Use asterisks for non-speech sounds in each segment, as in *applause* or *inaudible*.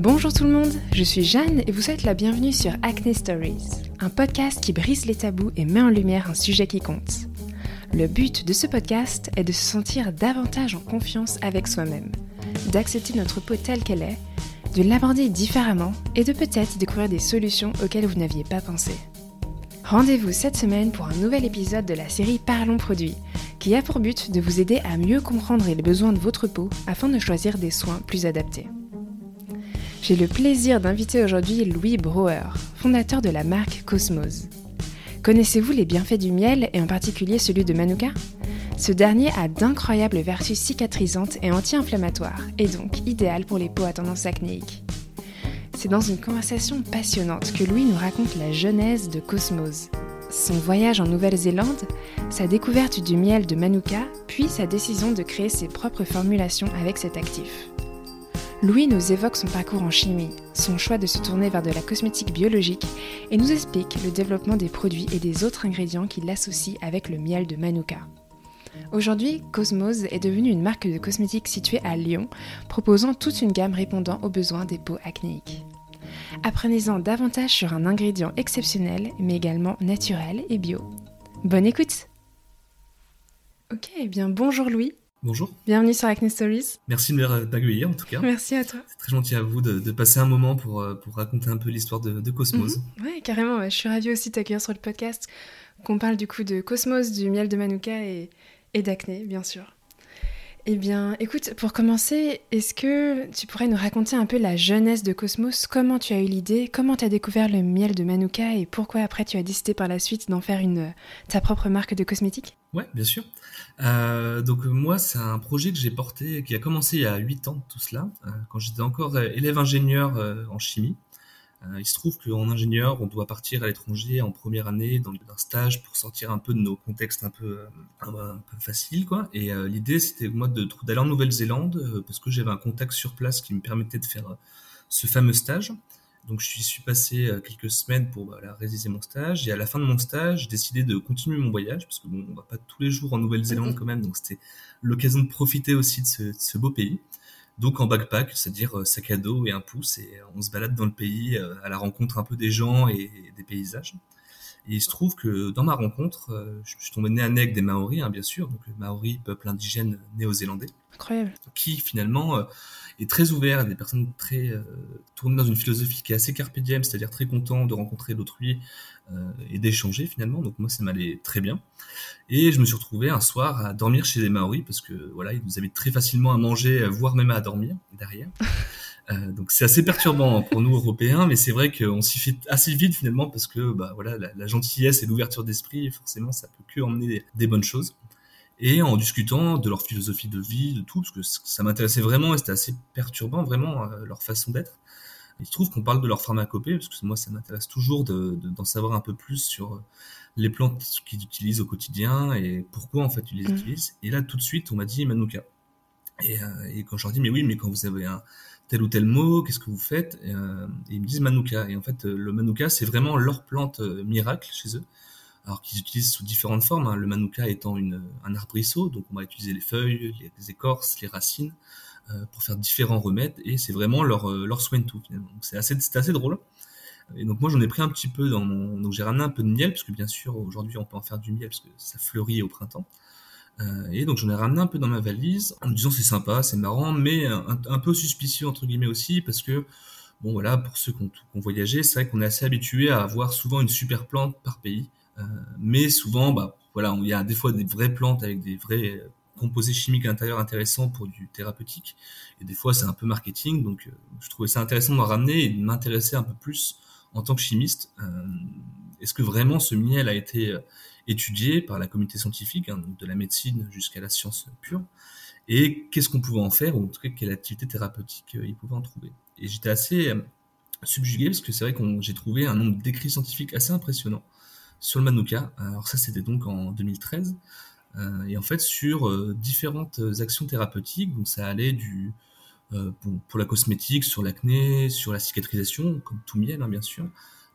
Bonjour tout le monde, je suis Jeanne et vous souhaite la bienvenue sur Acne Stories, un podcast qui brise les tabous et met en lumière un sujet qui compte. Le but de ce podcast est de se sentir davantage en confiance avec soi-même, d'accepter notre peau telle qu'elle est, de l'aborder différemment et de peut-être découvrir des solutions auxquelles vous n'aviez pas pensé. Rendez-vous cette semaine pour un nouvel épisode de la série Parlons produits, qui a pour but de vous aider à mieux comprendre les besoins de votre peau afin de choisir des soins plus adaptés. J'ai le plaisir d'inviter aujourd'hui Louis Brouwer, fondateur de la marque Cosmos. Connaissez-vous les bienfaits du miel et en particulier celui de Manuka? Ce dernier a d'incroyables vertus cicatrisantes et anti-inflammatoires et donc idéal pour les peaux à tendance acnéique. C'est dans une conversation passionnante que Louis nous raconte la genèse de Cosmos, son voyage en Nouvelle-Zélande, sa découverte du miel de Manuka, puis sa décision de créer ses propres formulations avec cet actif. Louis nous évoque son parcours en chimie, son choix de se tourner vers de la cosmétique biologique et nous explique le développement des produits et des autres ingrédients qui l'associent avec le miel de Manuka. Aujourd'hui, Cosmos est devenue une marque de cosmétiques située à Lyon, proposant toute une gamme répondant aux besoins des peaux acnéiques. Apprenez-en davantage sur un ingrédient exceptionnel, mais également naturel et bio. Bonne écoute Ok, eh bien bonjour Louis. Bonjour. Bienvenue sur Acne Stories. Merci de m'accueillir en tout cas. Merci à toi. C'est très gentil à vous de, passer un moment pour, euh, pour raconter un peu l'histoire de, Cosmos. Mhm. Oui, carrément. Je suis ravie aussi de t'accueillir sur le podcast, qu'on parle du coup de Cosmos, du miel de Manuka et, et d'acné, bien sûr. Eh bien, écoute, pour commencer, est-ce que tu pourrais nous raconter un peu la jeunesse de Cosmos? Comment tu as eu l'idée? Comment tu as découvert le miel de Manuka Et pourquoi après tu as décidé par la suite d'en faire une, ta propre marque de cosmétiques? Ouais, bien sûr. Euh, donc moi, c'est un projet que j'ai porté, qui a commencé il y a 8 ans, tout cela, euh, quand j'étais encore élève ingénieur euh, en chimie. Euh, il se trouve qu'en ingénieur, on doit partir à l'étranger en première année dans un stage pour sortir un peu de nos contextes un peu, euh, faciles, quoi. Et euh, l'idée, c'était moi d'aller en Nouvelle-Zélande parce que j'avais un contact sur place qui me permettait de faire ce fameux stage. Donc je suis passé quelques semaines pour voilà, réaliser mon stage et à la fin de mon stage, j'ai décidé de continuer mon voyage parce que bon, on va pas tous les jours en Nouvelle-Zélande quand même, donc c'était l'occasion de profiter aussi de ce, de ce beau pays. Donc en backpack, c'est-à-dire euh, sac à dos et un pouce, et on se balade dans le pays euh, à la rencontre un peu des gens et des paysages. Et il se trouve que dans ma rencontre, euh, je suis tombé nez à nez avec des Maoris, hein, bien sûr, donc le Maori, peuple indigène néo-zélandais. Incroyable. Qui finalement est très ouvert, des personnes très tournées dans une philosophie qui est assez carpe diem, c'est-à-dire très content de rencontrer l'autrui et d'échanger finalement. Donc moi, ça m'allait très bien. Et je me suis retrouvé un soir à dormir chez les Maoris parce que voilà, ils nous avaient très facilement à manger, voire même à dormir derrière. *laughs* Euh, donc c'est assez perturbant pour nous Européens, mais c'est vrai qu'on s'y fait assez vite finalement parce que bah voilà, la, gentillesse et l'ouverture d'esprit, forcément, ça peut que emmener des, bonnes choses. Et en discutant de leur philosophie de vie, de tout, parce que ça m'intéressait vraiment et c'était assez perturbant vraiment euh, leur façon d'être. Il se trouve qu'on parle de leur pharmacopée, parce que moi ça m'intéresse toujours d'en savoir un peu plus sur les plantes qu'ils utilisent au quotidien et pourquoi en fait ils les mmh. utilisent. Et là tout de suite on m'a dit Manuka. Et, euh, et, quand je leur dis mais oui mais quand vous avez un tel ou tel mot qu'est-ce que vous faites et, euh, ils me disent Manuka. Et en fait euh, le Manuka c'est vraiment leur plante miracle chez eux. Alors qu'ils utilisent sous différentes formes. Hein. Le Manuka étant un arbrisseau, donc on va utiliser les feuilles, les, écorces, les racines pour faire différents remèdes et c'est vraiment leur, soin tout finalement. C'est assez, assez drôle. Et donc moi j'en ai pris un petit peu dans mon... Donc j'ai ramené un peu de miel, parce que bien sûr aujourd'hui on peut en faire du miel, parce que ça fleurit au printemps. Euh, et donc j'en ai ramené un peu dans ma valise, en me disant c'est sympa, c'est marrant, mais un, peu suspicieux entre guillemets aussi, parce que bon voilà, pour ceux qui ont, voyagé, c'est vrai qu'on est assez habitué à avoir souvent une super plante par pays. Euh, mais souvent, bah voilà, il y a des fois des vraies plantes avec des vrais composés chimiques à l'intérieur intéressants pour du thérapeutique. Et des fois, c'est un peu marketing. Donc, euh, je trouvais ça intéressant de m'en ramener et de m'intéresser un peu plus en tant que chimiste, est-ce que vraiment ce miel a été euh, étudié par la communauté scientifique, hein, de la médecine jusqu'à la science pure, et qu'est-ce qu'on pouvait en faire, ou en tout cas quelle activité thérapeutique euh, il pouvait en trouver? Et j'étais assez subjugué parce que c'est vrai que j'ai trouvé un nombre d'écrits scientifiques assez impressionnant sur le Manuka. Alors ça, c'était donc en 2013. et en fait, sur différentes actions thérapeutiques, donc ça allait du euh, pour, la cosmétique, sur l'acné, sur la cicatrisation, comme tout miel, hein, bien sûr, Euh,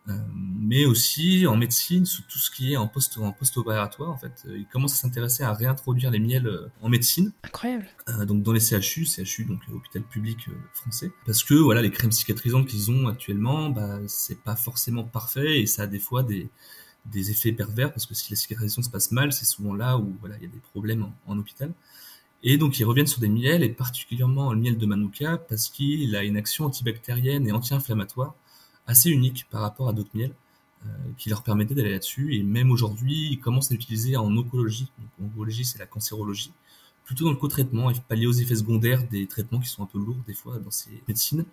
mais aussi en médecine, sur tout ce qui est en post en post-opératoire en fait. Euh, il commence à s'intéresser à réintroduire les miels euh, en médecine. Incroyable. donc dans les CHU, CHU donc hôpital public français, parce que voilà les crèmes cicatrisantes qu'ils ont actuellement, bah c'est pas forcément parfait et ça a des fois des des effets pervers parce que si la cicatrisation se passe mal, c'est souvent là où voilà il y a des problèmes en, en hôpital. Et donc ils reviennent sur des miels et particulièrement le miel de Manuka parce qu'il a une action antibactérienne et anti-inflammatoire assez unique par rapport à d'autres miels euh, qui leur permettaient d'aller là-dessus. Et même aujourd'hui, ils commencent à l'utiliser en oncologie. Donc, oncologie, c'est la cancérologie. Plutôt dans le co-traitement et pallier aux effets secondaires des traitements qui sont un peu lourds des fois dans ces médecines.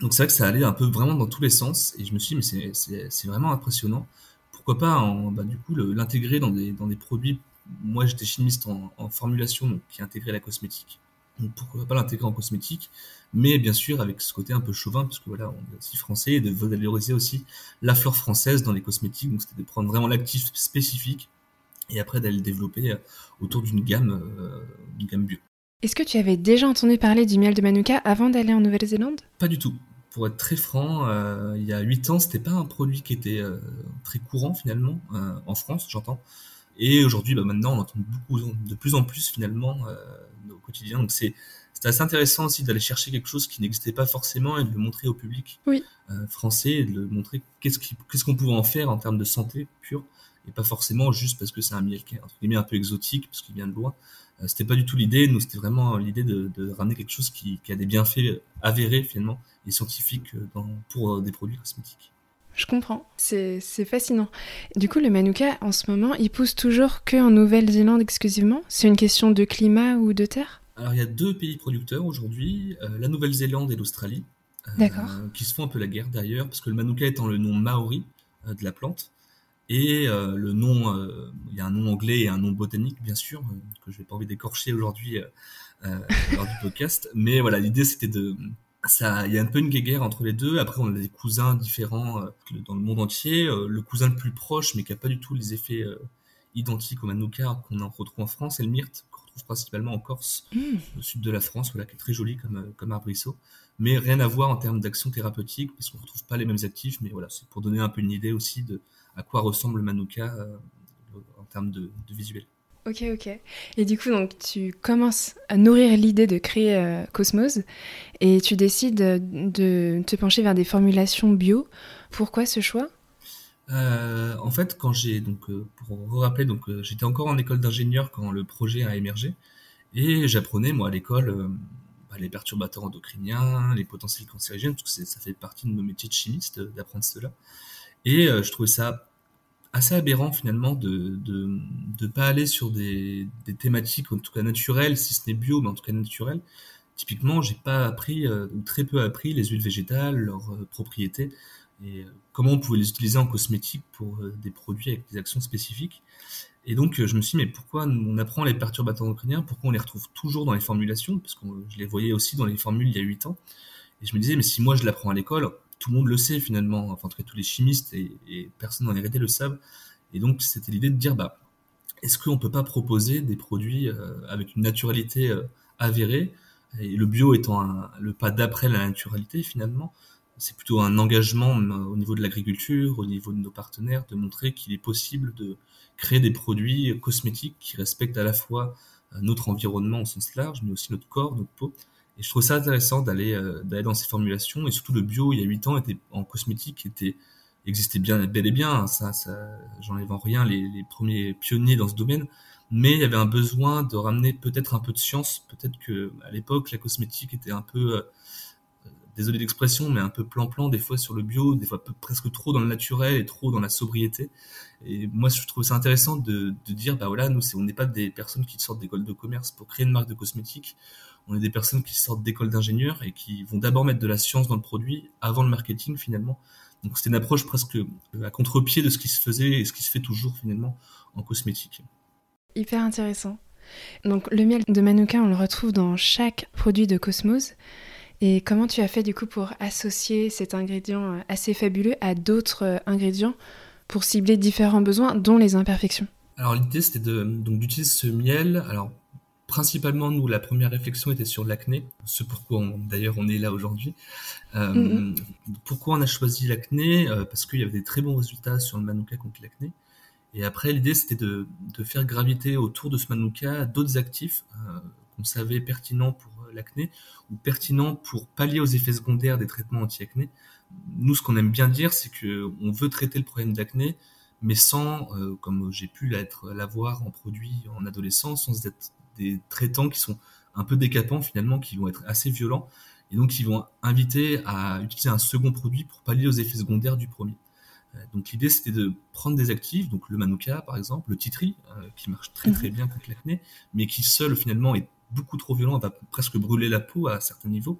Donc c'est vrai que ça allait un peu vraiment dans tous les sens. Et je me suis dit, mais c'est vraiment impressionnant. Pourquoi pas, en, bah, du coup, l'intégrer dans des, dans des produits. Moi, j'étais chimiste en, en formulation, donc qui intégrait la cosmétique donc pourquoi pas l'intégrer en cosmétique, mais bien sûr avec ce côté un peu chauvin, parce que voilà, on est aussi français, et de valoriser aussi la fleur française dans les cosmétiques, donc c'était de prendre vraiment l'actif spécifique, et après d'aller le développer euh, autour d'une gamme, euh, gamme bio. Est-ce que tu avais déjà entendu parler du miel de Manuka avant d'aller en Nouvelle-Zélande? Pas du tout. Pour être très franc, euh, il y a 8 ans, c'était pas un produit qui était très courant finalement, en France, j'entends. Et aujourd'hui, bah, maintenant, on entend beaucoup, de plus en plus finalement quotidien. Donc c'est assez intéressant aussi d'aller chercher quelque chose qui n'existait pas forcément et de le montrer au public oui. euh, français et de le montrer qu'est-ce qu'on pouvait en faire en termes de santé pure et pas forcément juste parce que c'est un miel qui est entre guillemets un peu exotique parce qu'il vient de loin. Euh, c'était pas du tout l'idée. Nous, c'était vraiment l'idée de, de, ramener quelque chose qui, qui, a des bienfaits avérés finalement et scientifiques dans, pour euh, des produits cosmétiques. Je comprends, c'est fascinant. Du coup, le Manuka, en ce moment, il pousse toujours que en Nouvelle-Zélande exclusivement? C'est une question de climat ou de terre? Alors, il y a deux pays producteurs aujourd'hui, euh, la Nouvelle-Zélande et l'Australie, euh, qui se font un peu la guerre d'ailleurs, parce que le Manuka étant le nom maori euh, de la plante, et le nom, il y a un nom anglais et un nom botanique, bien sûr, que je n'ai pas envie d'écorcher aujourd'hui lors du *laughs* podcast, mais voilà, l'idée c'était de ça, il y a un peu une guéguerre entre les deux. Après, on a des cousins différents euh, dans le monde entier. Euh, le cousin le plus proche, mais qui a pas du tout les effets euh, identiques au Manuka qu'on en retrouve en France, c'est le myrte, qu'on retrouve principalement en Corse, mmh. au sud de la France, voilà, qui est très joli comme, comme arbrisseau. Mais rien à voir en termes d'action thérapeutique, parce qu'on retrouve pas les mêmes actifs. Mais voilà, c'est pour donner un peu une idée aussi de à quoi ressemble le Manuka en termes de, de visuel. Ok, ok. Et du coup, donc, tu commences à nourrir l'idée de créer euh, Cosmos et tu décides de te pencher vers des formulations bio. Pourquoi ce choix? Euh, En fait, quand j'ai donc euh, pour vous rappeler, donc j'étais encore en école d'ingénieur quand le projet a émergé et j'apprenais moi à l'école bah, les perturbateurs endocriniens, les potentiels cancérigènes, parce que ça fait partie de nos métiers de chimiste d'apprendre cela. Et je trouvais ça assez aberrant finalement de de de pas aller sur des, des thématiques en tout cas naturelles si ce n'est bio mais en tout cas naturelles. Typiquement j'ai pas appris euh, ou très peu appris les huiles végétales leurs euh, propriétés et euh, comment on pouvait les utiliser en cosmétique pour des produits avec des actions spécifiques. Et donc je me suis dit mais pourquoi on apprend les perturbateurs endocriniens? Pourquoi on les retrouve toujours dans les formulations? Parce que je les voyais aussi dans les formules il y a 8 ans. Et je me disais mais si moi je l'apprends à l'école tout le monde le sait finalement, enfin en tout cas tous les chimistes et, personne les R&D le savent. Et donc c'était l'idée de dire bah est-ce qu'on peut pas proposer des produits euh, avec une naturalité euh, avérée? Et le bio étant le pas d'après la naturalité finalement, c'est plutôt un engagement euh, au niveau de l'agriculture, au niveau de nos partenaires, de montrer qu'il est possible de créer des produits cosmétiques qui respectent à la fois notre environnement au sens large, mais aussi notre corps, notre peau, et je trouve ça intéressant d'aller euh, d'aller dans ces formulations. Et surtout le bio il y a 8 ans était en cosmétique était existait bien bel et bien. Ça, ça j'enlève en rien les, premiers pionniers dans ce domaine. Mais il y avait un besoin de ramener peut-être un peu de science. Peut-être que à l'époque la cosmétique était un peu euh, désolé d'expression, mais un peu plan-plan des fois sur le bio, des fois presque trop dans le naturel et trop dans la sobriété. Et moi, je trouve ça intéressant de, dire, bah voilà, nous, on n'est pas des personnes qui sortent d'école de commerce pour créer une marque de cosmétique on est des personnes qui sortent d'école d'ingénieurs et qui vont d'abord mettre de la science dans le produit avant le marketing finalement. Donc c'était une approche presque à contre-pied de ce qui se faisait et ce qui se fait toujours finalement en cosmétique. Hyper intéressant. Donc le miel de Manuka, on le retrouve dans chaque produit de Cosmos. Et comment tu as fait du coup pour associer cet ingrédient euh, assez fabuleux à d'autres euh, ingrédients pour cibler différents besoins, dont les imperfections? Alors l'idée c'était de, donc d'utiliser ce miel. Alors principalement, nous, la première réflexion était sur l'acné, ce pourquoi d'ailleurs on est là aujourd'hui. Mm-hmm. Pourquoi on a choisi l'acné Parce qu'il y avait des très bons résultats sur le Manuka contre l'acné. Et après, l'idée, c'était de, de, faire graviter autour de ce Manuka d'autres actifs qu'on savait pertinents pour l'acné ou pertinents pour pallier aux effets secondaires des traitements anti-acné. Nous, ce qu'on aime bien dire, c'est qu'on veut traiter le problème d'acné, mais sans, euh, comme j'ai pu l'avoir en produit en adolescence, sans être des traitants qui sont un peu décapants finalement, qui vont être assez violents, et donc qui vont inviter à utiliser un second produit pour pallier aux effets secondaires du premier. Euh, donc l'idée c'était de prendre des actifs, donc le Manuka par exemple, le Titri, euh, qui marche très très mhm. bien contre l'acné, mais qui seul finalement est beaucoup trop violent, va presque brûler la peau à certains niveaux.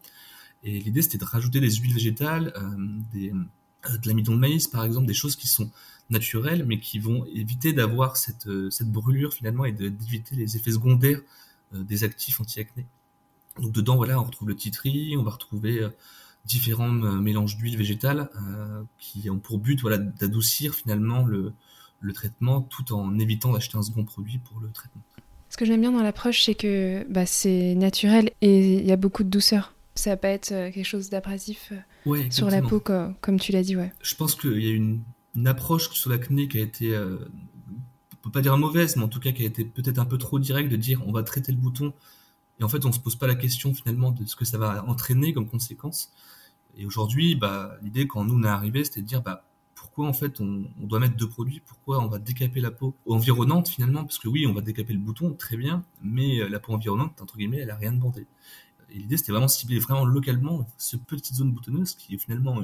Et l'idée, c'était de rajouter des huiles végétales, euh, des, euh, de l'amidon de maïs, par exemple, des choses qui sont naturelles, mais qui vont éviter d'avoir cette, euh, cette brûlure finalement et d'éviter les effets secondaires des actifs anti-acné. Donc dedans, voilà, on retrouve le titri, on va retrouver différents mélanges d'huiles végétales qui ont pour but voilà, d'adoucir finalement le, le traitement tout en évitant d'acheter un second produit pour le traitement. Ce que j'aime bien dans l'approche, c'est que bah, c'est naturel et il y a beaucoup de douceur. Ça va pas être euh, quelque chose d'abrasif euh, sur la peau, comme, tu l'as dit. Ouais. Je pense qu'il y a une, une approche sur l'acné qui a été, euh, on peut pas dire mauvaise, mais en tout cas qui a été peut-être un peu trop directe de dire on va traiter le bouton et en fait on se pose pas la question finalement de ce que ça va entraîner comme conséquence. Et aujourd'hui, bah, l'idée quand nous on est arrivé, c'était de dire bah pourquoi en fait on, doit mettre deux produits, pourquoi on va décaper la peau environnante finalement, parce que oui, on va décaper le bouton, très bien, mais euh, la peau environnante, entre guillemets, elle a rien demandé. Et l'idée c'était vraiment cibler vraiment localement cette petite zone boutonneuse qui est finalement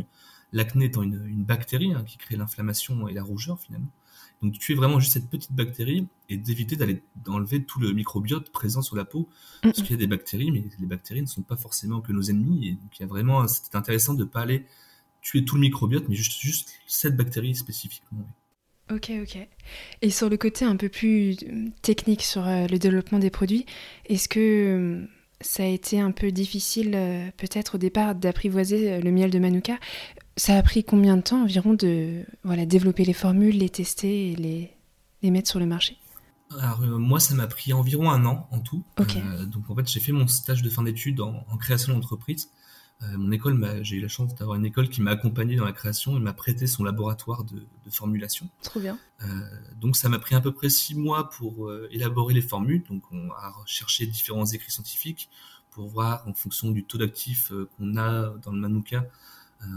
l'acné étant une, bactérie hein, qui crée l'inflammation et la rougeur finalement. Donc tu es vraiment juste cette petite bactérie et d'éviter d'aller d'enlever tout le microbiote présent sur la peau parce qu'il y a des bactéries mais les bactéries ne sont pas forcément que nos ennemis et donc il y a vraiment c'était intéressant de pas aller tuer tout le microbiote, mais juste, juste cette bactérie spécifiquement. Ok, ok. Et sur le côté un peu plus euh, technique sur euh, le développement des produits, est-ce que euh, ça a été un peu difficile peut-être au départ d'apprivoiser le miel de Manuka? Ça a pris combien de temps environ de voilà, développer les formules, les tester et les, les mettre sur le marché? Alors moi ça m'a pris environ un an en tout. Ok. donc en fait j'ai fait mon stage de fin d'études en, en, création d'entreprise euh, mon école, j'ai eu la chance d'avoir une école qui m'a accompagné dans la création et m'a prêté son laboratoire de, formulation. Trop bien. Euh, donc ça m'a pris à peu près six mois pour euh, élaborer les formules. Donc on a recherché différents écrits scientifiques pour voir en fonction du taux d'actif qu'on a dans le Manuka,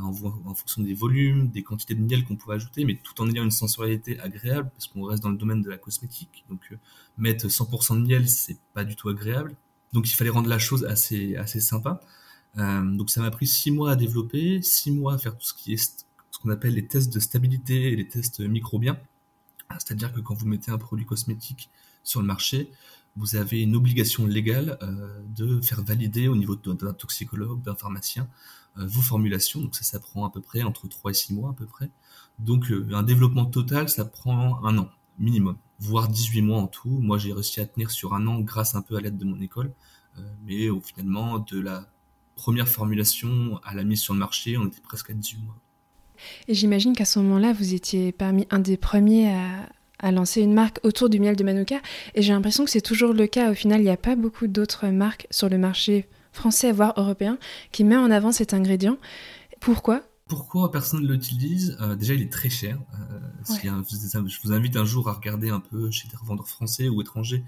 en, en, fonction des volumes, des quantités de miel qu'on pouvait ajouter, mais tout en ayant une sensorialité agréable, parce qu'on reste dans le domaine de la cosmétique. Donc mettre 100% de miel, c'est pas du tout agréable. Donc il fallait rendre la chose assez, assez sympa. Euh, donc ça m'a pris six mois à développer, six mois à faire tout ce qui est ce qu'on appelle les tests de stabilité et les tests microbiens. C'est-à-dire que quand vous mettez un produit cosmétique sur le marché, vous avez une obligation légale euh, de faire valider au niveau d'un toxicologue, d'un pharmacien, euh, vos formulations. Donc ça, ça prend à peu près entre 3 et 6 mois à peu près. Donc un développement total, ça prend un an minimum, voire 18 mois en tout. Moi, j'ai réussi à tenir sur un an grâce un peu à l'aide de mon école. mais au, finalement, de la première formulation à la mise sur le marché, on était presque à 18 mois. Et j'imagine qu'à ce moment-là, vous étiez parmi un des premiers à, lancer une marque autour du miel de Manuka. Et j'ai l'impression que c'est toujours le cas. Au final, il n'y a pas beaucoup d'autres marques sur le marché français, voire européen, qui met en avant cet ingrédient. Pourquoi? Pourquoi personne ne l'utilise euh, Déjà, il est très cher. Euh, je vous invite un jour à regarder un peu chez des revendeurs français ou étrangers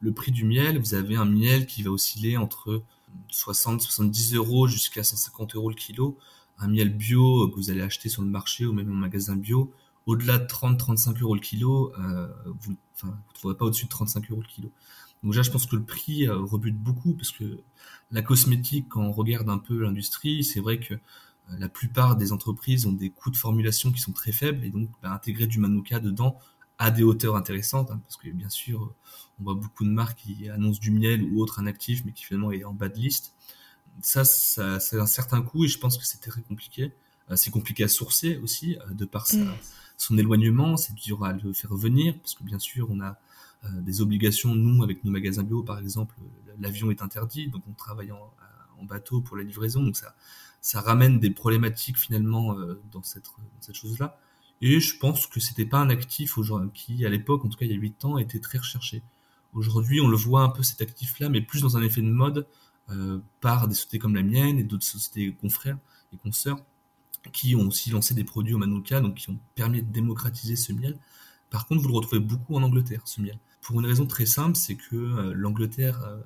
le prix du miel. Vous avez un miel qui va osciller entre 60-70 euros jusqu'à 150 euros le kilo. Un miel bio que vous allez acheter sur le marché ou même en magasin bio, au-delà de 30-35 euros le kilo, euh, vous ne trouverez pas au-dessus de 35 euros le kilo. Donc déjà, je pense que le prix euh, rebute beaucoup parce que la cosmétique, quand on regarde un peu l'industrie, c'est vrai que euh, la plupart des entreprises ont des coûts de formulation qui sont très faibles et donc bah, intégrer du manuka dedans à des hauteurs intéressantes, hein, parce que bien sûr, on voit beaucoup de marques qui annoncent du miel ou autre un actif, mais qui finalement est en bas de liste. Ça, ça, c'est un certain coût et je pense que c'est très compliqué. Euh, c'est compliqué à sourcer aussi, euh, de par mm. son éloignement, c'est dur à le faire venir, parce que bien sûr, on a euh, des obligations, nous, avec nos magasins bio, par exemple, l'avion est interdit, donc on travaille en, bateau pour la livraison, donc ça, ramène des problématiques finalement dans cette, dans cette chose-là. Et je pense que c'était pas un actif qui, à l'époque, en tout cas il y a 8 ans, était très recherché. Aujourd'hui, on le voit un peu cet actif-là, mais plus dans un effet de mode euh, par des sociétés comme la mienne et d'autres sociétés confrères et consoeurs qui ont aussi lancé des produits au Manuka, donc qui ont permis de démocratiser ce miel. Par contre, vous le retrouvez beaucoup en Angleterre, ce miel. Pour une raison très simple, c'est que euh, l'Angleterre euh,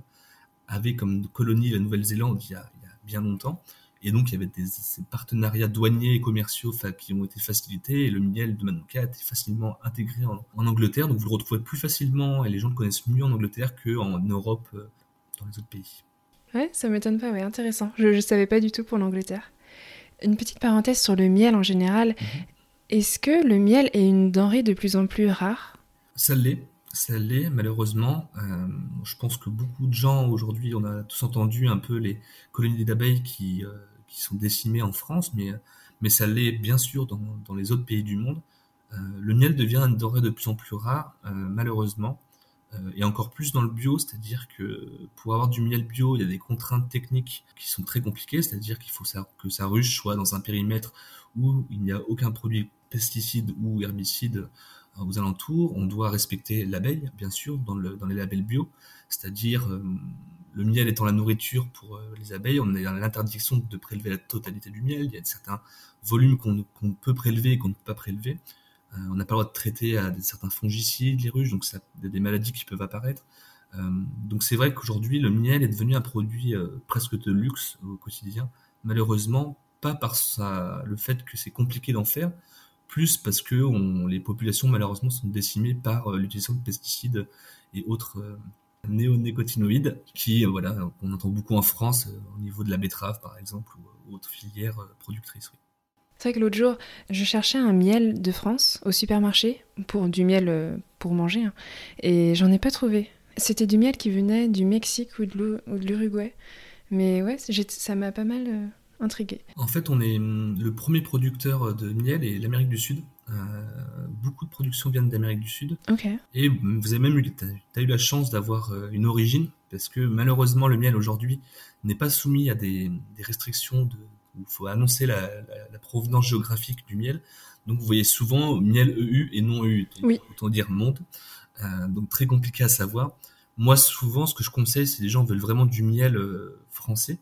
avait comme colonie la Nouvelle-Zélande il, y a bien longtemps, et donc il y avait des, ces partenariats douaniers et commerciaux qui ont été facilités, et le miel de Manuka a été facilement intégré en, Angleterre, donc vous le retrouvez plus facilement, et les gens le connaissent mieux en Angleterre qu'en Europe, euh, dans les autres pays. Ouais, ça m'étonne pas, ouais, intéressant. Je ne savais pas du tout pour l'Angleterre. Une petite parenthèse sur le miel en général. Mhm. Est-ce que le miel est une denrée de plus en plus rare? Ça l'est, ça l'est malheureusement. Euh, je pense que beaucoup de gens aujourd'hui, on a tous entendu un peu les colonies d'abeilles qui, euh, qui sont décimées en France, mais, mais ça l'est bien sûr dans, les autres pays du monde. Euh, le miel devient denrée de plus en plus rare, malheureusement. Et encore plus dans le bio, c'est-à-dire que pour avoir du miel bio, il y a des contraintes techniques qui sont très compliquées, c'est-à-dire qu'il faut que sa ruche soit dans un périmètre où il n'y a aucun produit pesticide ou herbicide aux alentours. On doit respecter l'abeille, bien sûr, dans, le, dans les labels bio, c'est-à-dire euh, le miel étant la nourriture pour les abeilles, on a l'interdiction de prélever la totalité du miel. Il y a certains volumes qu'on peut prélever et qu'on ne peut pas prélever. Euh, on n'a pas le droit de traiter à certains fongicides les ruches, donc ça, des maladies qui peuvent apparaître. Euh, donc c'est vrai qu'aujourd'hui le miel est devenu un produit euh, presque de luxe au quotidien. Malheureusement, pas par le fait que c'est compliqué d'en faire, plus parce que les populations malheureusement sont décimées par l'utilisation de pesticides et autres néonicotinoïdes qui voilà on entend beaucoup en France au niveau de la betterave par exemple ou autres filières productrices. C'est vrai que l'autre jour, je cherchais un miel de France au supermarché, pour du miel euh, pour manger, hein, et j'en ai pas trouvé. C'était du miel qui venait du Mexique ou de l'Uruguay. Mais ouais, ça m'a pas mal euh, intrigué. En fait, on est hum, le premier producteur de miel et l'Amérique du Sud. Euh, beaucoup de productions viennent d'Amérique du Sud. Ok. Et vous avez même eu, as, eu la chance d'avoir une origine, parce que malheureusement, le miel aujourd'hui n'est pas soumis à des restrictions de, il faut annoncer la, provenance géographique du miel. Donc vous voyez souvent miel EU et non EU, oui. autant dire monde. Euh, donc très compliqué à savoir. Moi souvent ce que je conseille c'est les gens veulent vraiment du miel euh, français.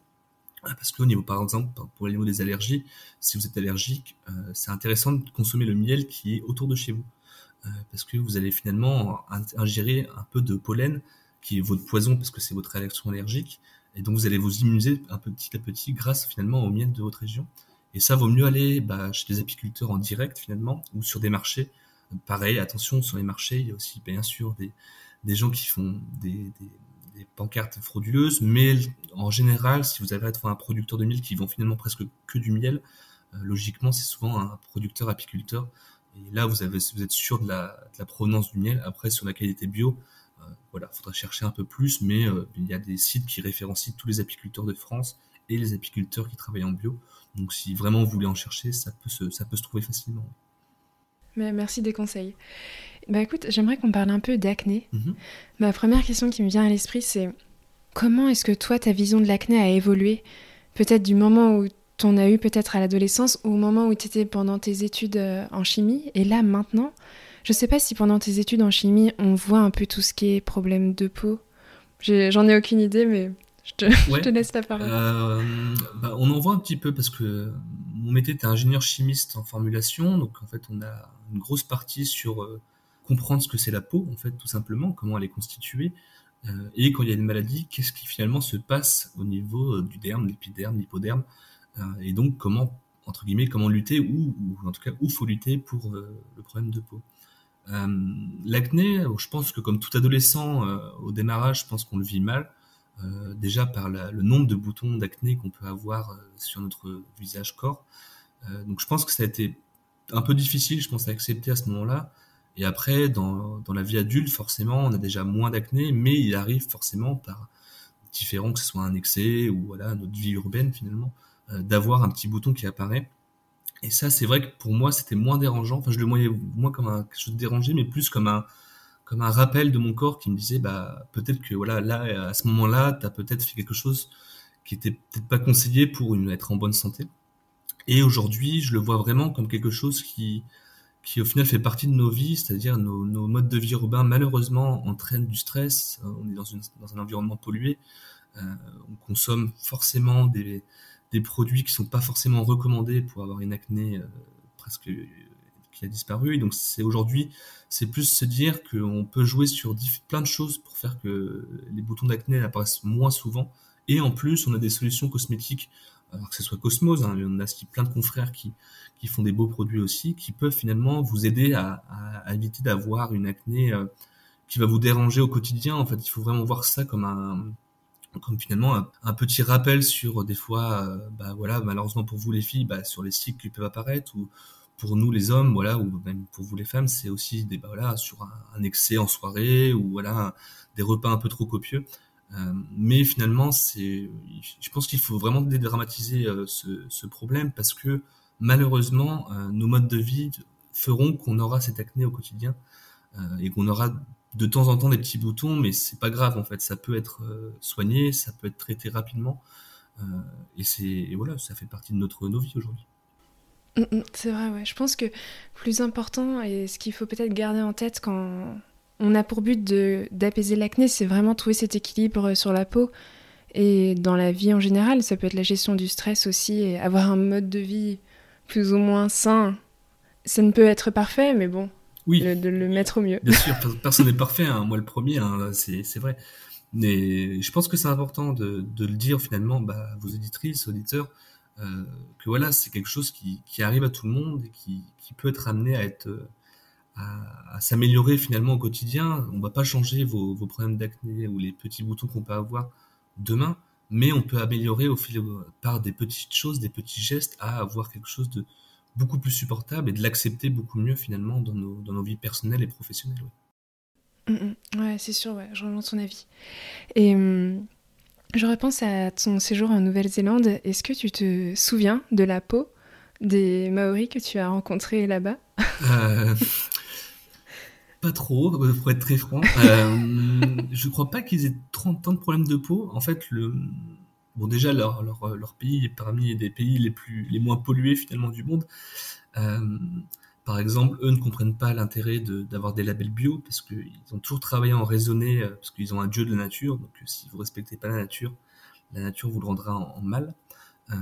Euh, parce qu'au niveau, par exemple, pour le niveau des allergies, si vous êtes allergique, c'est intéressant de consommer le miel qui est autour de chez vous. parce que vous allez finalement ingérer un peu de pollen qui est votre poison parce que c'est votre réaction allergique. Et donc vous allez vous immuniser un peu petit à petit grâce finalement au miel de votre région. Et ça vaut mieux aller bah, chez des apiculteurs en direct finalement ou sur des marchés. Pareil, attention sur les marchés, il y a aussi bien sûr des, gens qui font des, des, pancartes frauduleuses, mais en général, si vous avez à un producteur de miel qui vend finalement presque que du miel, euh, logiquement c'est souvent un producteur apiculteur. Et là vous avez vous êtes sûr de la, provenance du miel. Après sur la qualité bio, euh, voilà, faudra chercher un peu plus, mais euh, il y a des sites qui référencient tous les apiculteurs de France et les apiculteurs qui travaillent en bio. Donc si vraiment vous voulez en chercher, ça peut se, trouver facilement. Merci des conseils. Bah écoute, j'aimerais qu'on parle un peu d'acné. Mhm. Ma première question qui me vient à l'esprit, c'est comment est-ce que toi, ta vision de l'acné a évolué? Peut-être du moment où t'en as eu peut-être à l'adolescence ou au moment où tu étais pendant tes études euh, en chimie et là maintenant je sais pas si pendant tes études en chimie, on voit un peu tout ce qui est problème de peau. J'en ai, aucune idée, mais je te, *laughs* laisse la parole. Euh, bah, on en voit un petit peu parce que mon métier était ingénieur chimiste en formulation, donc en fait on a une grosse partie sur euh, comprendre ce que c'est la peau, en fait tout simplement, comment elle est constituée, euh, et quand il y a une maladie, qu'est-ce qui finalement se passe au niveau du derme, l'épiderme, l'hypoderme, et donc comment entre guillemets comment lutter ou, en tout cas où faut lutter pour le problème de peau. Euh, l'acné, je pense que comme tout adolescent, euh, au démarrage, je pense qu'on le vit mal. Euh, déjà par le nombre de boutons d'acné qu'on peut avoir sur notre visage corps. donc je pense que ça a été un peu difficile, je pense, à accepter à ce moment-là. Et après, dans, dans la vie adulte, forcément, on a déjà moins d'acné, mais il arrive forcément par différents, que ce soit un excès ou voilà notre vie urbaine finalement, d'avoir un petit bouton qui apparaît. Et ça, c'est vrai que pour moi, c'était moins dérangeant. Enfin, je le voyais moins comme un, quelque chose de dérangé, mais plus comme un, comme un rappel de mon corps qui me disait, bah, peut-être que voilà, là, à ce moment-là, tu as peut-être fait quelque chose qui était peut-être pas conseillé pour être en bonne santé. Et aujourd'hui, je le vois vraiment comme quelque chose qui, qui au final fait partie de nos vies, c'est-à-dire nos, modes de vie urbains malheureusement entraînent du stress. Euh, on est dans, un environnement pollué, euh, on consomme forcément des, produits qui sont pas forcément recommandés pour avoir une acné euh, presque qui a disparu. donc c'est aujourd'hui, c'est plus se dire qu'on peut jouer sur plein de choses pour faire que les boutons d'acné apparaissent moins souvent. Et en plus, on a des solutions cosmétiques alors que ce soit Cosmos, hein, on a plein de confrères qui, qui font des beaux produits aussi, qui peuvent finalement vous aider à, éviter d'avoir une acné euh, qui va vous déranger au quotidien. En fait, il faut vraiment voir ça comme un comme finalement un, petit rappel sur des fois, euh, bah voilà, malheureusement pour vous les filles, bah, sur les cycles qui peuvent apparaître ou pour nous les hommes, voilà, ou même pour vous les femmes, c'est aussi des bah, voilà sur un, un, excès en soirée ou voilà des repas un peu trop copieux. Euh, mais finalement, c'est, je pense qu'il faut vraiment dédramatiser euh, ce, problème parce que malheureusement, euh, nos modes de vie feront qu'on aura cette acné au quotidien et qu'on aura de temps en temps des petits boutons, mais c'est pas grave en fait. Ça peut être soigné, ça peut être traité rapidement, et c'est voilà, ça fait partie de notre nos vies aujourd'hui. Mm, mm, c'est vrai, ouais. Je pense que plus important et ce qu'il faut peut-être garder en tête quand on a pour but d'apaiser l'acné, c'est vraiment trouver cet équilibre sur la peau. Et dans la vie en général, ça peut être la gestion du stress aussi, et avoir un mode de vie plus ou moins sain. Ça ne peut être parfait, mais bon, oui. de le mettre au mieux. Bien sûr, *laughs* personne n'est parfait, hein. moi le premier, hein, c'est vrai. Mais je pense que c'est important de, le dire finalement, bah, vos éditrices, auditeurs, euh, que voilà, c'est quelque chose qui, arrive à tout le monde et qui, qui peut être amené à être à, s'améliorer finalement au quotidien. On va pas changer vos, vos problèmes d'acné ou les petits boutons qu'on peut avoir demain, mais on peut améliorer au fil par des petites choses, des petits gestes, à avoir quelque chose de beaucoup plus supportable et de l'accepter beaucoup mieux finalement dans nos, dans nos vies personnelles et professionnelles. Ouais, mm, mm. ouais c'est sûr, ouais, je rejoins ton avis. Et hum, je repense à ton séjour en Nouvelle-Zélande. Est-ce que tu te souviens de la peau des Maoris que tu as rencontrés là-bas? euh, *laughs* *laughs* pas trop, euh, pour être très franc. Euh, *laughs* je crois pas qu'ils aient tant de problèmes de peau. En fait, le, bon déjà leur, leur, leur, pays est parmi des pays les plus les moins pollués finalement du monde. Euh, par exemple, eux ne comprennent pas l'intérêt d'avoir des labels bio parce qu'ils ont toujours travaillé en raisonné euh, parce qu'ils ont un dieu de la nature. Donc, si vous respectez pas la nature, la nature vous le rendra en, mal. Euh,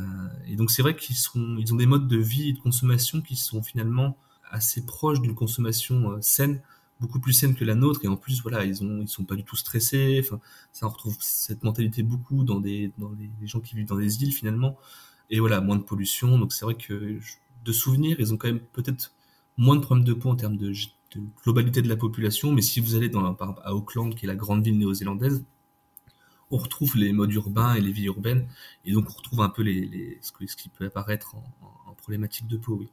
et donc, c'est vrai qu'ils sont, ils ont des modes de vie et de consommation qui sont finalement assez proches d'une consommation saine beaucoup plus saine que la nôtre et en plus voilà ils ont ils sont pas du tout stressés enfin ça on retrouve cette mentalité beaucoup dans des dans des, gens qui vivent dans des îles finalement. Et voilà moins de pollution donc c'est vrai que de souvenirs ils ont quand même peut-être moins de problèmes de peau en termes de, globalité de la population mais si vous allez dans à Auckland qui est la grande ville néo-zélandaise on retrouve les modes urbains et les vies urbaines et donc on retrouve un peu les, les ce, qui peut apparaître en, en problématique de peau oui.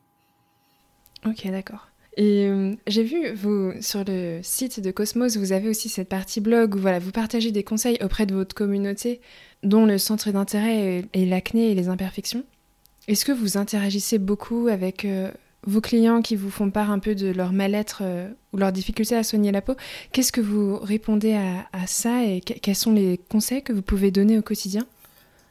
Ok d'accord et euh, j'ai vu, vous, sur le site de Cosmos, vous avez aussi cette partie blog où voilà, vous partagez des conseils auprès de votre communauté, dont le centre d'intérêt est, l'acné et les imperfections. Est-ce que vous interagissez beaucoup avec euh, vos clients qui vous font part un peu de leur mal-être euh, ou leur difficulté à soigner la peau? Qu'est-ce que vous répondez à, à ça et quels sont les conseils que vous pouvez donner au quotidien?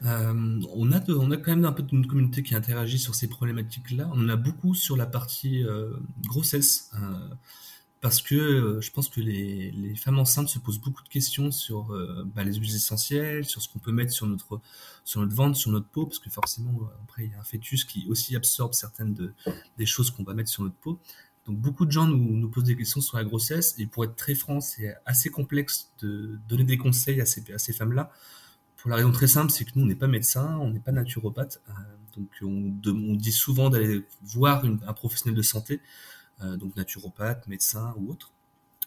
Euh, on, a quand même un peu une communauté qui interagit sur ces problématiques-là. On en a beaucoup sur la partie euh, grossesse, euh, parce que je pense que les, femmes enceintes se posent beaucoup de questions sur bah, les huiles essentielles, sur ce qu'on peut mettre sur notre, sur notre ventre, sur notre peau, parce que forcément, après, il y a un fœtus qui aussi absorbe certaines de, des choses qu'on va mettre sur notre peau. Donc beaucoup de gens nous, posent des questions sur la grossesse, et pour être très franc, c'est assez complexe de donner des conseils à ces femmes-là pour la raison très simple, c'est que nous, on n'est pas médecin, on n'est pas naturopathe. Euh, donc, on, dit souvent d'aller voir un professionnel de santé, euh, donc naturopathe, médecin ou autre.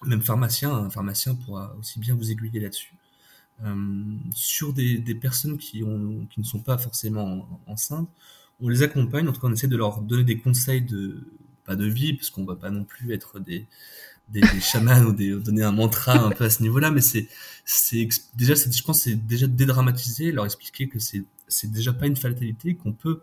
Même pharmacien, un pharmacien pourra aussi bien vous aiguiller là-dessus. Euh, sur des, personnes qui ne sont pas forcément enceintes, on les accompagne, en tout cas on essaie de leur donner des conseils de, pas de vie, parce qu'on va pas non plus être des, des, chamans ou des, donner un mantra un peu à ce niveau-là, mais c'est, c'est déjà, je pense, c'est déjà dédramatiser, leur expliquer que c'est, c'est déjà pas une fatalité, qu'on peut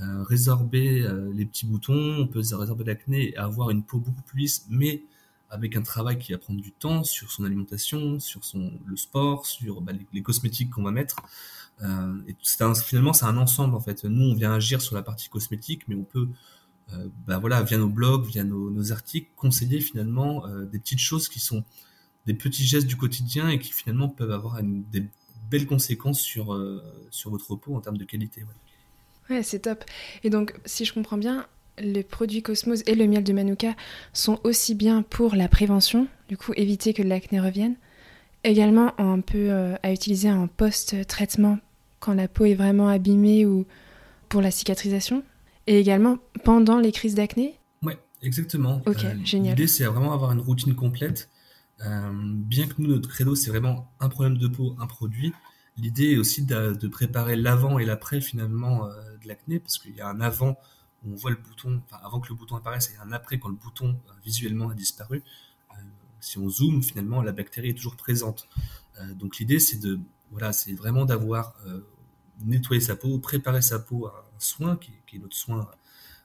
euh, résorber euh, les petits boutons, on peut résorber l'acné et avoir une peau beaucoup plus lisse, mais avec un travail qui va prendre du temps sur son alimentation, sur son le sport, sur bah, les, cosmétiques qu'on va mettre. Euh, c'est finalement, c'est un ensemble en fait. Nous, on vient agir sur la partie cosmétique, mais on peut bah voilà, via nos blogs, via nos, articles, conseiller finalement des petites choses qui sont des petits gestes du quotidien et qui finalement peuvent avoir des belles conséquences sur, sur votre peau en termes de qualité. Ouais, c'est top. Et donc, si je comprends bien, les produits Cosmos et le miel de Manuka sont aussi bien pour la prévention, du coup éviter que l'acné revienne, également un peu euh, à utiliser en post-traitement quand la peau est vraiment abîmée ou pour la cicatrisation, et également pendant les crises d'acné. Ouais, exactement. Ok, euh, génial. L'idée c'est vraiment avoir une routine complète. Euh, bien que nous notre credo c'est vraiment un problème de peau, un produit. L'idée est aussi de, préparer l'avant et l'après finalement de l'acné parce qu'il y a un avant on voit le bouton, enfin, avant que le bouton apparaisse et un après quand le bouton euh, visuellement a disparu. Euh, si on zoome, finalement, la bactérie est toujours présente. Euh, donc l'idée, c'est de, voilà, c'est vraiment d'avoir nettoyé sa peau, préparer sa peau à un soin qui, est notre soin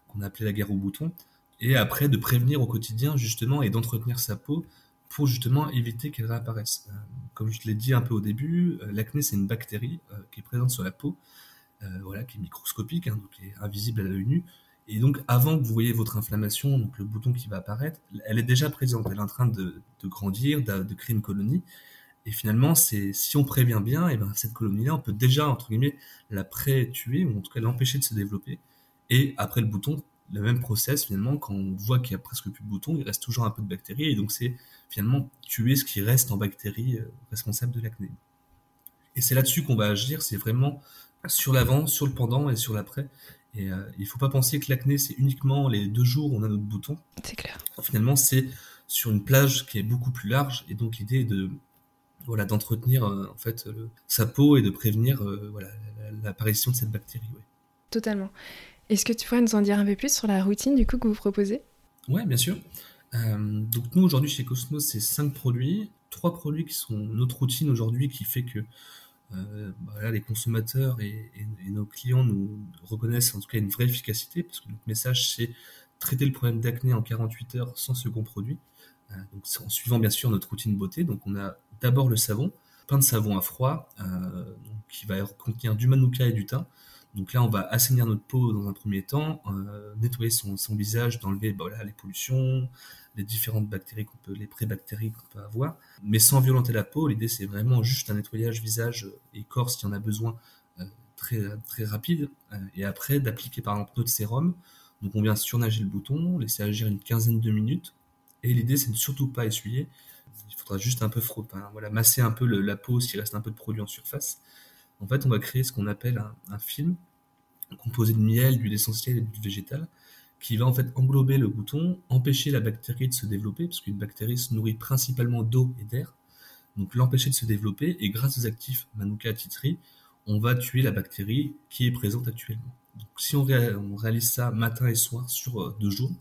qu'on a appelé la guerre au bouton, et après de prévenir au quotidien justement et d'entretenir sa peau pour justement éviter qu'elle réapparaisse. comme je l'ai dit un peu au début, l'acné c'est une bactérie qui est présente sur la peau, voilà, qui est microscopique, hein, donc qui est invisible à l'œil nu, et donc, avant que vous voyez votre inflammation, donc le bouton qui va apparaître, elle est déjà présente. Elle est en train de, grandir, de, créer une colonie. Et finalement, c'est si on prévient bien, et ben cette colonie-là, on peut déjà entre guillemets la pré-tuer ou en tout cas l'empêcher de se développer. Et après le bouton, le même process finalement, quand on voit qu'il y a presque plus de boutons, il reste toujours un peu de bactéries et donc c'est finalement tuer ce qui reste en bactéries euh, responsables de l'acné. Et c'est là-dessus qu'on va agir, c'est vraiment sur l'avant, sur le pendant et sur l'après. Et euh, il ne faut pas penser que l'acné, c'est uniquement les deux jours où on a notre bouton. C'est clair. Finalement, c'est sur une plage qui est beaucoup plus large. Et donc, l'idée est de, voilà, d'entretenir euh, en fait sa peau et de prévenir euh, voilà, l'apparition de cette bactérie. Totalement. Est-ce que tu pourrais nous en dire un peu plus sur la routine du coup que vous proposez? Oui, bien sûr. donc nous aujourd'hui chez Cosmos, c'est cinq produits, trois produits qui sont notre routine aujourd'hui qui fait que euh, bah les consommateurs et, nos clients nous reconnaissent en tout cas une vraie efficacité, parce que notre message, c'est traiter le problème d'acné en 48 heures sans second produit. Euh, donc, en suivant bien sûr notre routine beauté. Donc, on a d'abord le savon, pain de savon à froid, euh, qui va contenir du manuka et du thym. Donc là, on va assainir notre peau dans un premier temps, nettoyer son, visage, d'enlever bah, les pollutions, les différentes bactéries qu'on peut, les prébactéries qu'on peut avoir, mais sans violenter la peau. L'idée, c'est vraiment juste un nettoyage visage et corps s'il y en a besoin euh, très, très rapide. Euh, et après, d'appliquer par exemple notre sérum. Donc, on vient surnager le bouton, laisser agir une quinzaine de minutes. Et l'idée, c'est de surtout pas essuyer. Il faudra juste un peu frotter, voilà, masser un peu la peau s'il reste un peu de produit en surface. En fait, on va créer ce qu'on appelle un, film composé de miel, d'huile essentielle et d'huile végétale qui va en fait englober le bouton, empêcher la bactérie de se développer, parce qu'une bactérie se nourrit principalement d'eau et d'air, donc l'empêcher de se développer, et grâce aux actifs Manuka titri, on va tuer la bactérie qui est présente actuellement. Donc si on, réalise ça matin et soir sur euh, deux jours,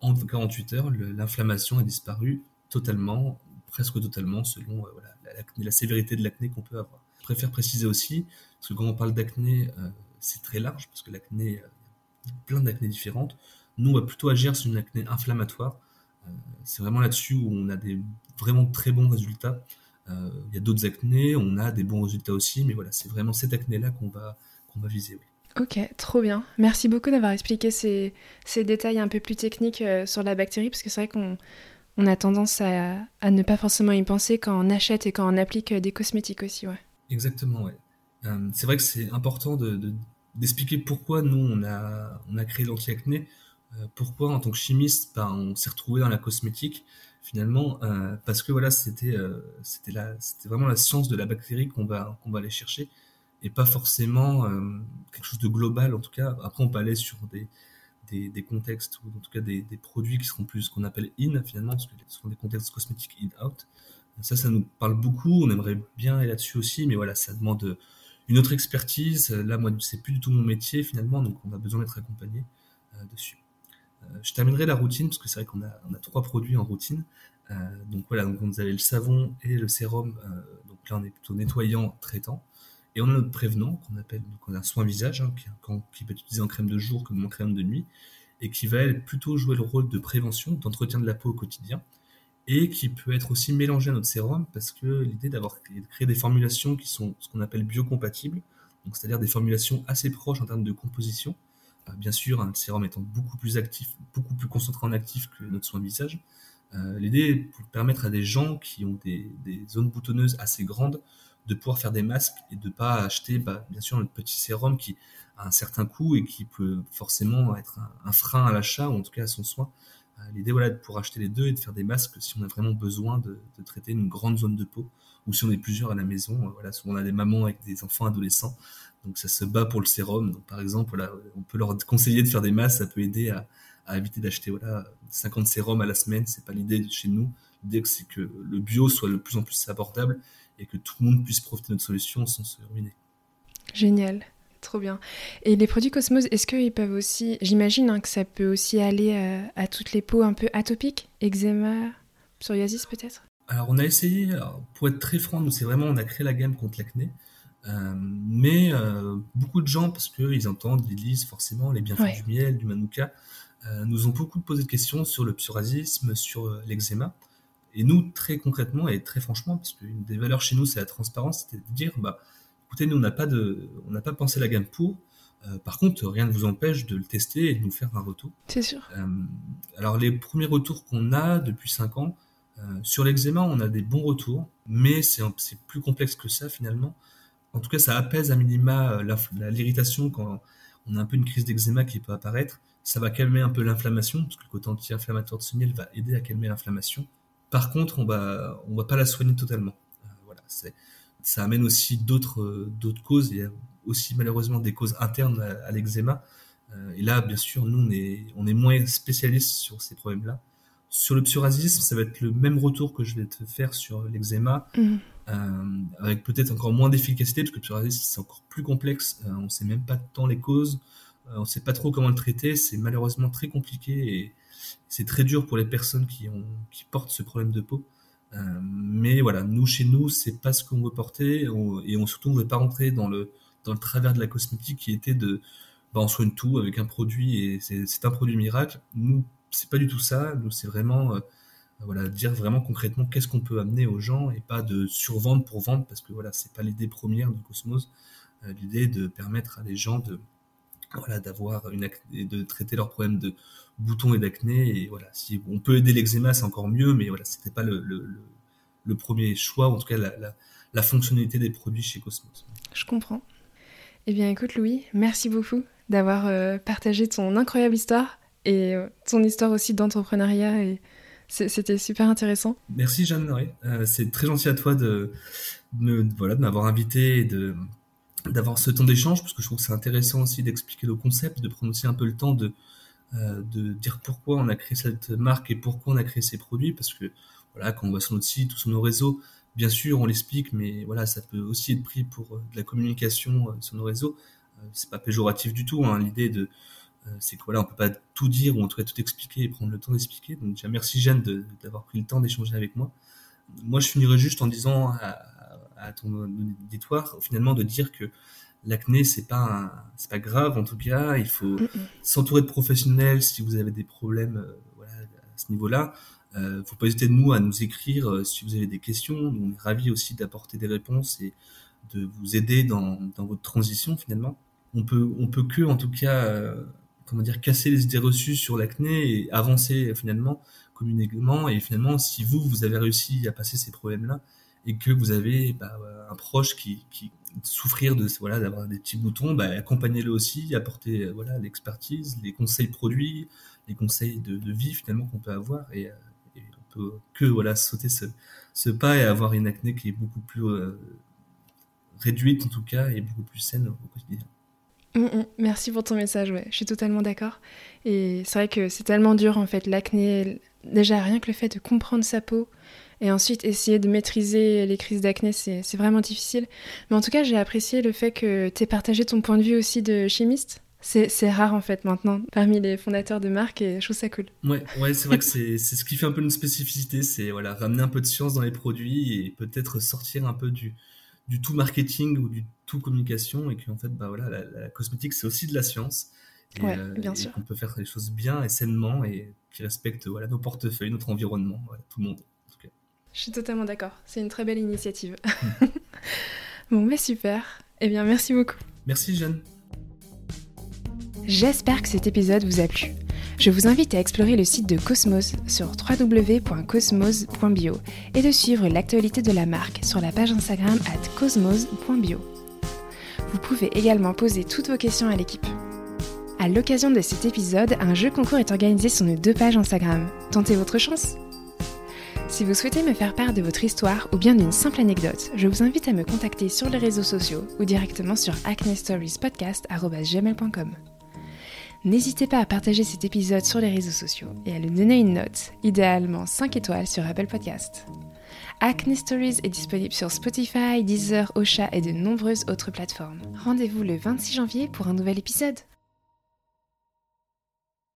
en 48 heures, l'inflammation a disparu totalement, presque totalement, selon euh, la, sévérité de l'acné qu'on peut avoir. Je préfère préciser aussi, parce que quand on parle d'acné, euh, c'est très large, parce que l'acné, plein d'acné différentes. Nous, on va plutôt agir sur une acné inflammatoire. Euh, c'est vraiment là-dessus où on a des vraiment très bons résultats. Euh, il y a d'autres acnés, on a des bons résultats aussi, mais voilà, c'est vraiment cette acné-là qu'on va, va viser. Ok, trop bien. Merci beaucoup d'avoir expliqué ces, ces, détails un peu plus techniques euh, sur la bactérie, parce que c'est vrai qu'on on a tendance à, ne pas forcément y penser quand on achète et quand on applique des cosmétiques aussi. Ouais. Exactement, ouais. c'est vrai que c'est important de, d'expliquer pourquoi nous on a, créé l'anti-acné euh, pourquoi en tant que chimiste ben, on s'est retrouvé dans la cosmétique finalement euh, parce que voilà c'était euh, c'était c'était vraiment la science de la bactérie qu'on va qu'on va aller chercher et pas forcément quelque chose de global en tout cas après on peut aller sur des des, contextes ou en tout cas des, produits qui seront plus ce qu'on appelle in finalement parce que ce sont des contextes cosmétiques in out ça ça nous parle beaucoup on aimerait bien aller là-dessus aussi mais voilà ça demande une autre expertise là moi c'est plus du tout mon métier finalement donc on a besoin d'être accompagné dessus euh, je terminerai la routine parce que c'est vrai qu'on a, a trois produits en routine. Euh, donc voilà, donc vous avez le savon et le sérum. Euh, donc là, on est plutôt nettoyant, traitant. Et a notre prévenant qu'on appelle donc un soin visage hein, qui, peut être utilisé en crème de jour comme en crème de nuit et qui va plutôt jouer le rôle de prévention, d'entretien de la peau au quotidien et qui peut être aussi mélangé à notre sérum parce que l'idée d'avoir créé des formulations qui sont ce qu'on appelle biocompatibles, c'est-à-dire des formulations assez proches en termes de composition, Bien sûr, un sérum étant beaucoup plus actif, beaucoup plus concentré en actif que notre soin de visage. L'idée est pour permettre à des gens qui ont des, zones boutonneuses assez grandes de pouvoir faire des masques et de pas acheter, bah, bien sûr, notre petit sérum qui a un certain coût et qui peut forcément être un, frein à l'achat ou en tout cas à son soin. L'idée, voilà, de pouvoir acheter les deux et de faire des masques si on a vraiment besoin de, traiter une grande zone de peau ou si on est plusieurs à la maison. Euh, voilà, souvent on a des mamans avec des enfants adolescents, donc ça se bat pour le sérum. Donc par exemple, voilà, on peut leur conseiller de faire des masses, ça peut aider à, éviter d'acheter voilà 50 sérums à la semaine. C'est pas l'idée de chez nous. L'idée c'est que le bio soit le plus en plus abordable et que tout le monde puisse profiter de notre solution sans se ruiner. Génial. Trop bien. Et les produits Cosmos, est-ce qu'ils peuvent aussi, j'imagine hein, que ça peut aussi aller à, euh, à toutes les peaux un peu atopiques, eczéma, psoriasis peut-être? Alors on a essayé, pour être très franc, nous c'est vraiment on a créé la gamme contre l'acné, euh, mais euh, beaucoup de gens parce qu'ils entendent, ils lisent forcément les bienfaits du miel, du manuka, euh, nous ont beaucoup posé de questions sur le psoriasisme, sur l'eczéma. Et nous, très concrètement et très franchement, parce qu'une des valeurs chez nous, c'est la transparence, c'est de dire, bah, écoutez, nous, on n'a pas de, on n'a pas pensé la gamme pour. par contre, rien ne vous empêche de le tester et de nous faire un retour. C'est sûr. alors, les premiers retours qu'on a depuis 5 ans, euh, sur l'eczéma, on a des bons retours, mais c'est plus complexe que ça finalement. En tout cas, ça apaise à minima euh, l'irritation quand on a un peu une crise d'eczéma qui peut apparaître. Ça va calmer un peu l'inflammation, parce que le côté anti-inflammatoire de ce miel va aider à calmer l'inflammation. Par contre, on va, on va pas la soigner totalement. Euh, voilà, ça amène aussi d'autres causes. Il y a aussi malheureusement des causes internes à, l'eczéma. et là, bien sûr, nous, on est, on est moins spécialistes sur ces problèmes-là. Sur le psoriasis, ça va être le même retour que je vais te faire sur l'eczéma, euh, avec peut-être encore moins d'efficacité, parce que le psoriasis, c'est encore plus complexe. Euh, on ne sait même pas tant les causes, euh, on ne sait pas trop comment le traiter. C'est malheureusement très compliqué c'est très dur pour les personnes qui, portent ce problème de peau. mais voilà, nous, chez nous, c'est pas ce qu'on veut porter, et on, surtout, on veut pas rentrer dans le, dans le travers de la cosmétique qui était de, bah, on soigne tout avec un produit et c'est un produit miracle. Nous, c'est pas du tout ça. Nous, c'est vraiment euh, voilà, dire vraiment concrètement qu'est-ce qu'on peut amener aux gens et pas de survendre pour vendre parce que voilà, c'est pas l'idée première de Cosmos. Euh, l'idée de permettre à des gens de voilà, d'avoir une acné, de traiter leurs problèmes de boutons et d'acné et voilà, si on peut aider l'eczéma, c'est encore mieux, mais voilà, c'était pas le, le, le, premier choix, en tout cas la, la, la fonctionnalité des produits chez Cosmos. Je comprends. Eh bien, écoute, Louis, merci beaucoup d'avoir euh, partagé ton incroyable histoire et euh, ton histoire aussi d'entrepreneuriat. Et c'était super intéressant. Merci Jeanne. Euh, c'est très gentil à toi de, voilà, de m'avoir invité et de d'avoir ce temps d'échange parce que je trouve que c'est intéressant aussi d'expliquer le concept, de prendre aussi un peu le temps de euh, de dire pourquoi on a créé cette marque et pourquoi on a créé ces produits parce que voilà quand on va sur notre site ou sur nos réseaux bien sûr on l'explique mais voilà ça peut aussi être pris pour de la communication sur nos réseaux c'est pas péjoratif du tout hein, l'idée de euh, c'est que voilà, on peut pas tout dire ou en tout cas tout expliquer et prendre le temps d'expliquer. Donc déjà merci Jeanne d'avoir pris le temps d'échanger avec moi. Moi, je finirais juste en disant ton auditoire finalement de dire que l'acné c'est pas c'est pas grave en tout cas. Il faut s'entourer de professionnels si vous avez des problèmes euh, voilà, à ce niveau-là. Euh, faut pas hésiter de nous à nous écrire euh, si vous avez des questions. on est ravis aussi d'apporter des réponses et de vous aider dans, dans votre transition finalement. On peut on peut que en tout cas comment dire, casser les idées reçues sur l'acné et avancer finalement communément. Et finalement, si vous, vous avez réussi à passer ces problèmes-là et que vous avez bah, un proche qui, qui souffrir de voilà d'avoir des petits boutons, bah, accompagnez-le aussi, apportez voilà l'expertise, les conseils produits, les conseils de, vie finalement qu'on peut avoir et, et, on peut que voilà sauter ce, ce, pas et avoir une acné qui est beaucoup plus euh, réduite en tout cas et beaucoup plus saine au quotidien. Mm, mm. Merci pour ton message, ouais, je suis totalement d'accord. Et c'est vrai que c'est tellement dur en fait, l'acné, déjà rien que le fait de comprendre sa peau et ensuite essayer de maîtriser les crises d'acné, c'est vraiment difficile. Mais en tout cas, j'ai apprécié le fait que tu aies partagé ton point de vue aussi de chimiste. C'est rare en fait maintenant parmi les fondateurs de marque et je trouve ça cool. Ouais, ouais c'est vrai que c'est ce qui fait un peu une spécificité, c'est voilà, ramener un peu de science dans les produits et peut-être sortir un peu du, du tout marketing ou du tout communication et qu'en fait bah voilà la, cosmétique c'est aussi de la science et, euh, bien sûr. peut faire les choses bien et sainement et qui respecte voilà nos portefeuilles notre environnement tout le monde en je suis totalement d'accord c'est une très belle initiative *laughs* bon mais super eh bien merci beaucoup merci Jeanne J'espère que cet épisode vous a plu. Je vous invite à explorer le site de Cosmos sur www.cosmos.bio et de suivre l'actualité de la marque sur la page Instagram at cosmos.bio. Vous pouvez également poser toutes vos questions à l'équipe. À l'occasion de cet épisode, un jeu concours est organisé sur nos deux pages Instagram. Tentez votre chance Si vous souhaitez me faire part de votre histoire ou bien d'une simple anecdote, je vous invite à me contacter sur les réseaux sociaux ou directement sur acnestoriespodcast.gmail.com. N'hésitez pas à partager cet épisode sur les réseaux sociaux et à lui donner une note, idéalement 5 étoiles sur Apple Podcast. Acne Stories est disponible sur Spotify, Deezer, Ocha et de nombreuses autres plateformes. Rendez-vous le 26 janvier pour un nouvel épisode.